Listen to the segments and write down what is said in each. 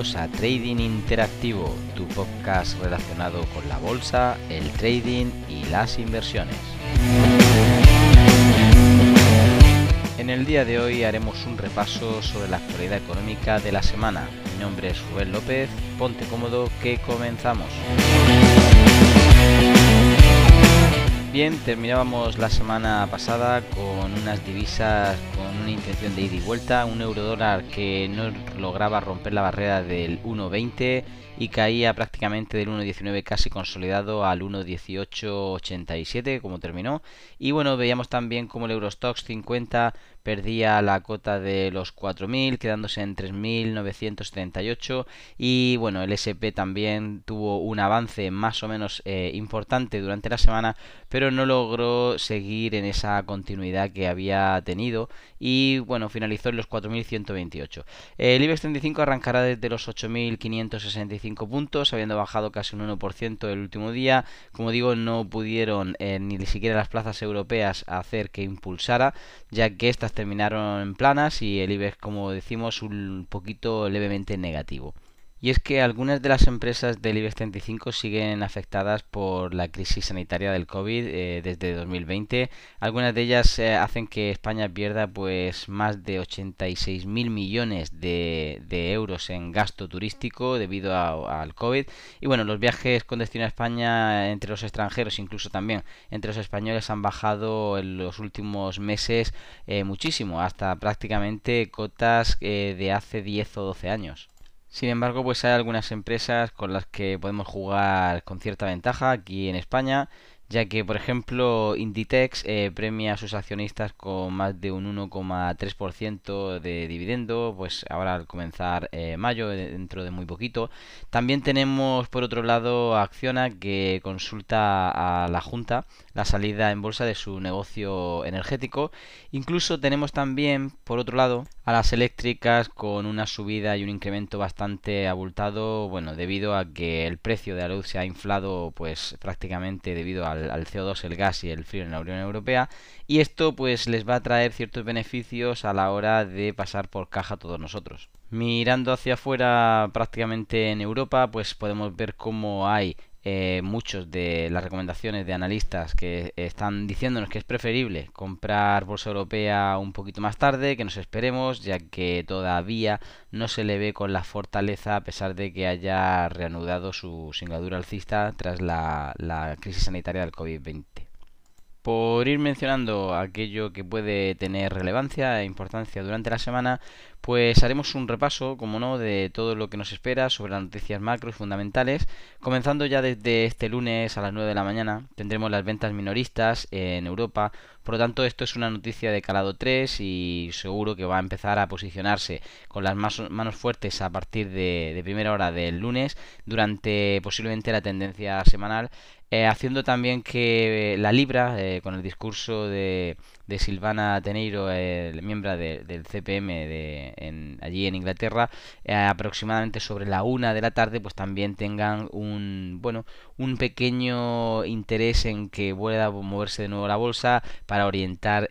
A Trading Interactivo, tu podcast relacionado con la bolsa, el trading y las inversiones. En el día de hoy haremos un repaso sobre la actualidad económica de la semana. Mi nombre es Rubén López, ponte cómodo que comenzamos. Bien, terminábamos la semana pasada con unas divisas intención de ida y vuelta, un euro dólar que no lograba romper la barrera del 1.20 y caía prácticamente del 1.19 casi consolidado al 1.1887 como terminó. Y bueno veíamos también como el Eurostox 50 perdía la cota de los 4.000 quedándose en 3.978 y bueno el SP también tuvo un avance más o menos eh, importante durante la semana pero no logró seguir en esa continuidad que había tenido. Y bueno finalizó en los 4.128 el IBEX 35 arrancará desde los 8.565 puntos, habiendo bajado casi un 1% el último día. Como digo, no pudieron eh, ni siquiera las plazas europeas hacer que impulsara, ya que estas terminaron en planas y el IBEX, como decimos, un poquito levemente negativo. Y es que algunas de las empresas del IBEX 35 siguen afectadas por la crisis sanitaria del COVID eh, desde 2020. Algunas de ellas eh, hacen que España pierda pues más de 86 mil millones de, euros en gasto turístico debido al COVID. Y bueno, los viajes con destino a España entre los extranjeros, incluso también entre los españoles, han bajado en los últimos meses eh, muchísimo, hasta prácticamente cotas de hace 10 o 12 años. Sin embargo, pues hay algunas empresas con las que podemos jugar con cierta ventaja aquí en España ya que por ejemplo Inditex eh, premia a sus accionistas con más de un 1,3% de dividendo, pues ahora al comenzar eh, mayo, eh, dentro de muy poquito. También tenemos por otro lado Acciona que consulta a la Junta la salida en bolsa de su negocio energético. Incluso tenemos también por otro lado a las eléctricas con una subida y un incremento bastante abultado, bueno, debido a que el precio de la luz se ha inflado pues prácticamente debido al al, CO2, el gas y el frío en la Unión Europea y esto pues les va a traer ciertos beneficios a la hora de pasar por caja todos nosotros. Mirando hacia afuera prácticamente en Europa pues podemos ver cómo hay eh, muchos de las recomendaciones de analistas que están diciéndonos que es preferible comprar bolsa europea un poquito más tarde, que nos esperemos, ya que todavía no se le ve con la fortaleza a pesar de que haya reanudado su singladura alcista tras la, la crisis sanitaria del COVID-20. Por ir mencionando aquello que puede tener relevancia e importancia durante la semana, pues haremos un repaso, como no, de todo lo que nos espera sobre las noticias macro y fundamentales. Comenzando ya desde este lunes a las 9 de la mañana, tendremos las ventas minoristas en Europa. Por lo tanto, esto es una noticia de calado 3 y seguro que va a empezar a posicionarse con las manos fuertes a partir de, de primera hora del lunes durante posiblemente la tendencia semanal eh, haciendo también que la Libra, eh, con el discurso de, de Silvana Teneiro, miembro del CPM de, en, allí en Inglaterra, eh, aproximadamente sobre la una de la tarde, pues también tengan un bueno un pequeño interés en que pueda moverse de nuevo la bolsa para orientar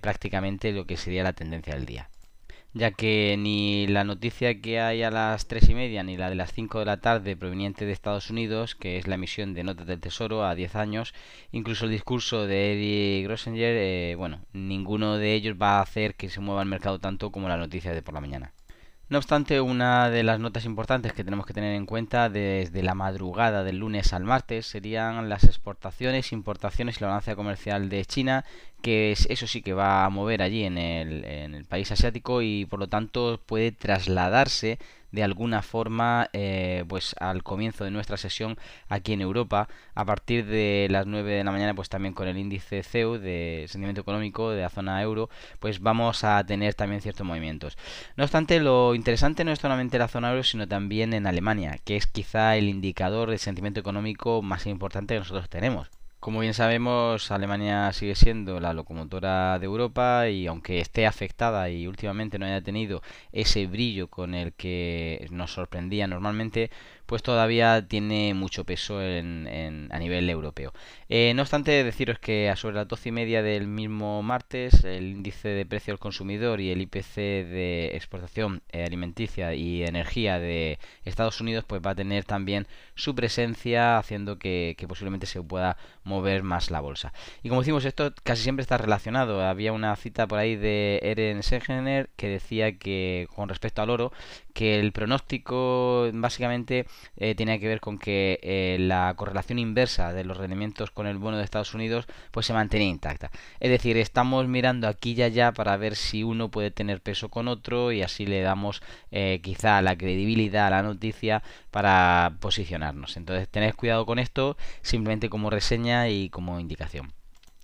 prácticamente lo que sería la tendencia del día ya que ni la noticia que hay a las tres y media ni la de las 5 de la tarde proveniente de Estados Unidos, que es la emisión de notas del Tesoro a 10 años, incluso el discurso de Eddie Grossenger, eh, bueno, ninguno de ellos va a hacer que se mueva el mercado tanto como la noticia de por la mañana. No obstante, una de las notas importantes que tenemos que tener en cuenta desde la madrugada del lunes al martes serían las exportaciones, importaciones y la balanza comercial de China, que eso sí que va a mover allí en el, en el país asiático y por lo tanto puede trasladarse de alguna forma eh, pues al comienzo de nuestra sesión aquí en Europa. A partir de las 9 de la mañana pues también con el índice CEU de sentimiento económico de la zona euro pues vamos a tener también ciertos movimientos. No obstante lo interesante no es solamente la zona euro sino también en Alemania que es quizá el indicador de sentimiento económico más importante que nosotros tenemos Como bien sabemos, Alemania sigue siendo la locomotora de Europa y aunque esté afectada y últimamente no haya tenido ese brillo con el que nos sorprendía normalmente, pues todavía tiene mucho peso en, a nivel europeo. Eh, no obstante, deciros que a sobre las 12 y media del mismo martes, el índice de precio al consumidor y el IPC de exportación eh, alimenticia y energía de Estados Unidos, pues va a tener también su presencia, haciendo que, que posiblemente se pueda mover más la bolsa. Y como decimos, esto casi siempre está relacionado. Había una cita por ahí de Eren Segener que decía que con respecto al oro, que el pronóstico básicamente eh, tiene que ver con que eh, la correlación inversa de los rendimientos con el bono de Estados Unidos pues se mantenía intacta. Es decir, estamos mirando aquí y allá para ver si uno puede tener peso con otro y así le damos eh, quizá la credibilidad a la noticia para posicionarnos. Entonces tened cuidado con esto, simplemente como reseña y como indicación.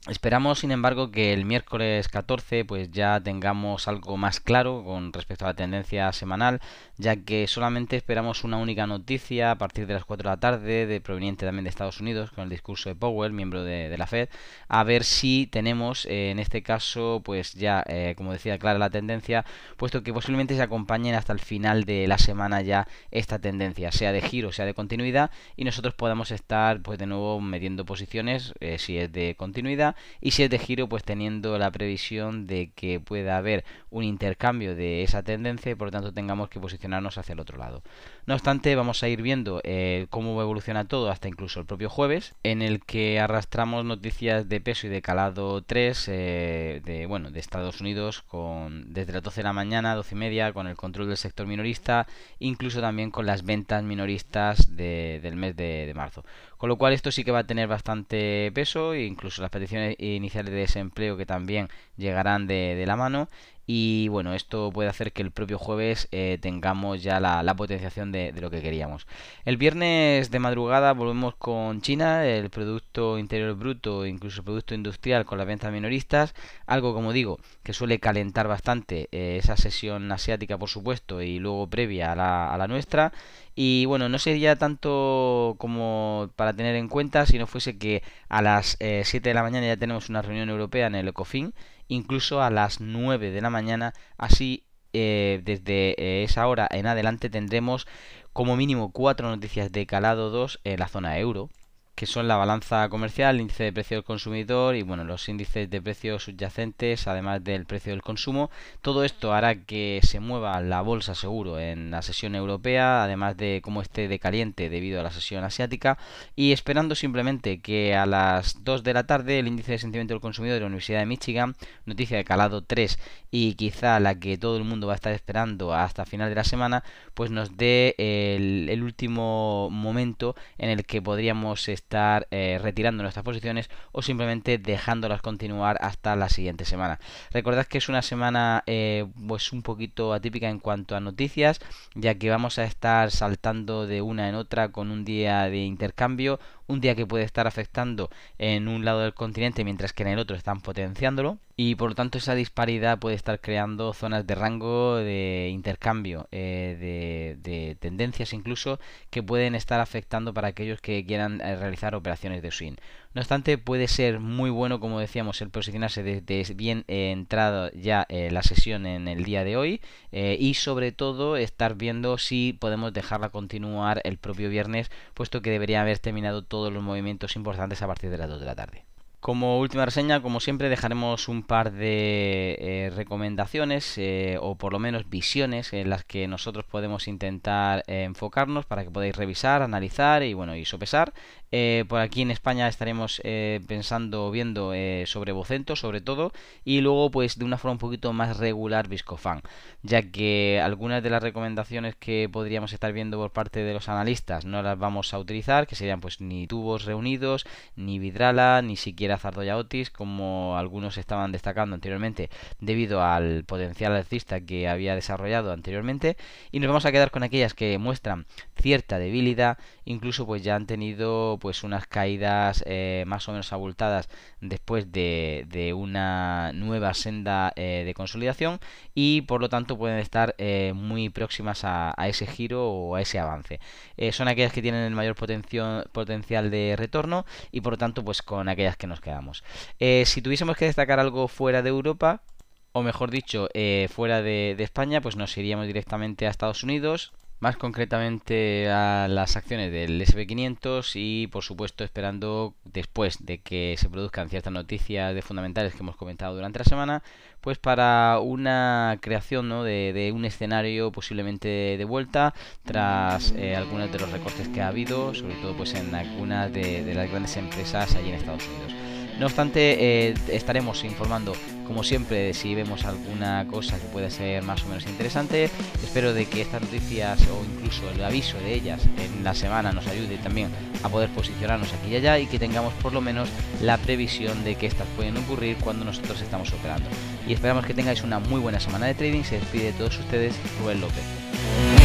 Esperamos, sin embargo, que el miércoles 14 pues ya tengamos algo más claro con respecto a la tendencia semanal, ya que solamente esperamos una única noticia a partir de las 4 de la tarde, de proveniente también de Estados Unidos, con el discurso de Powell, miembro de, la Fed, a ver si tenemos, eh, en este caso, pues ya, eh, como decía, clara la tendencia, puesto que posiblemente se acompañen hasta el final de la semana ya esta tendencia, sea de giro, sea de continuidad, y nosotros podamos estar, pues de nuevo, metiendo posiciones, eh, si es de continuidad, y si es de giro pues teniendo la previsión de que pueda haber un intercambio de esa tendencia y por lo tanto tengamos que posicionarnos hacia el otro lado. No obstante vamos a ir viendo eh, cómo evoluciona todo hasta incluso el propio jueves en el que arrastramos noticias de peso y de calado 3 eh, de, bueno, de Estados Unidos con, desde las 12 de la mañana, 12 y media con el control del sector minorista incluso también con las ventas minoristas del mes de marzo. Con lo cual esto sí que va a tener bastante peso, incluso las peticiones iniciales de desempleo que también llegarán de, de la mano y bueno, esto puede hacer que el propio jueves eh, tengamos ya la, potenciación de, lo que queríamos. El viernes de madrugada volvemos con China, el Producto Interior Bruto, incluso el Producto Industrial con las ventas minoristas, algo como digo, que suele calentar bastante eh, esa sesión asiática por supuesto y luego previa a la, a la nuestra. Y bueno, no sería tanto como para tener en cuenta si no fuese que a las 7 eh, de la mañana ya tenemos una reunión europea en el ECOFIN incluso a las 9 de la mañana. Así, eh, desde eh, esa hora en adelante tendremos como mínimo cuatro noticias de calado 2 en la zona euro que son la balanza comercial, el índice de precio del consumidor y bueno, los índices de precios subyacentes, además del precio del consumo. Todo esto hará que se mueva la bolsa seguro en la sesión europea, además de cómo esté de caliente debido a la sesión asiática y esperando simplemente que a las 2 de la tarde el índice de sentimiento del consumidor de la Universidad de Michigan, noticia de calado 3 y quizá la que todo el mundo va a estar esperando hasta final de la semana, pues nos dé el, el último momento en el que podríamos estar eh, retirando nuestras posiciones o simplemente dejándolas continuar hasta la siguiente semana. Recordad que es una semana eh, pues un poquito atípica en cuanto a noticias, ya que vamos a estar saltando de una en otra con un día de intercambio, un día que puede estar afectando en un lado del continente mientras que en el otro están potenciándolo y por lo tanto esa disparidad puede estar creando zonas de rango de intercambio eh, de, tendencias incluso que pueden estar afectando para aquellos que quieran eh, realizar operaciones de swing no obstante puede ser muy bueno como decíamos el posicionarse desde bien eh, entrado ya la sesión en el día de hoy y sobre todo estar viendo si podemos dejarla continuar el propio viernes puesto que debería haber terminado todos los movimientos importantes a partir de las 2 de la tarde como última reseña, como siempre, dejaremos un par de eh, recomendaciones eh, o por lo menos visiones en las que nosotros podemos intentar eh, enfocarnos para que podáis revisar, analizar y bueno y sopesar. por aquí en España estaremos pensando, viendo sobre Vocento, sobre todo, y luego pues de una forma un poquito más regular Viscofan, ya que algunas de las recomendaciones que podríamos estar viendo por parte de los analistas no las vamos a utilizar, que serían pues ni tubos reunidos, ni Vidrala, ni siquiera era Zardoya Otis, como algunos estaban destacando anteriormente, debido al potencial alcista que había desarrollado anteriormente. Y nos vamos a quedar con aquellas que muestran cierta debilidad, incluso pues ya han tenido pues unas caídas eh, más o menos abultadas después de, de una nueva senda eh, de consolidación y por lo tanto pueden estar eh, muy próximas a, a, ese giro o a ese avance. son aquellas que tienen el mayor potencial de retorno y por lo tanto pues con aquellas que nos quedamos. si tuviésemos que destacar algo fuera de Europa, o mejor dicho, fuera de, de, España, pues nos iríamos directamente a Estados Unidos, más concretamente a las acciones del SP500 y por supuesto esperando después de que se produzcan ciertas noticias de fundamentales que hemos comentado durante la semana, pues para una creación ¿no? de, un escenario posiblemente de vuelta tras eh, algunos de los recortes que ha habido, sobre todo pues en algunas de, las grandes empresas allí en Estados Unidos. No obstante, eh, estaremos informando, como siempre, si vemos alguna cosa que pueda ser más o menos interesante. Espero de que estas noticias o incluso el aviso de ellas en la semana nos ayude también a poder posicionarnos aquí y allá y que tengamos por lo menos la previsión de que estas pueden ocurrir cuando nosotros estamos operando. Y esperamos que tengáis una muy buena semana de trading. Se despide de todos ustedes Rubén López.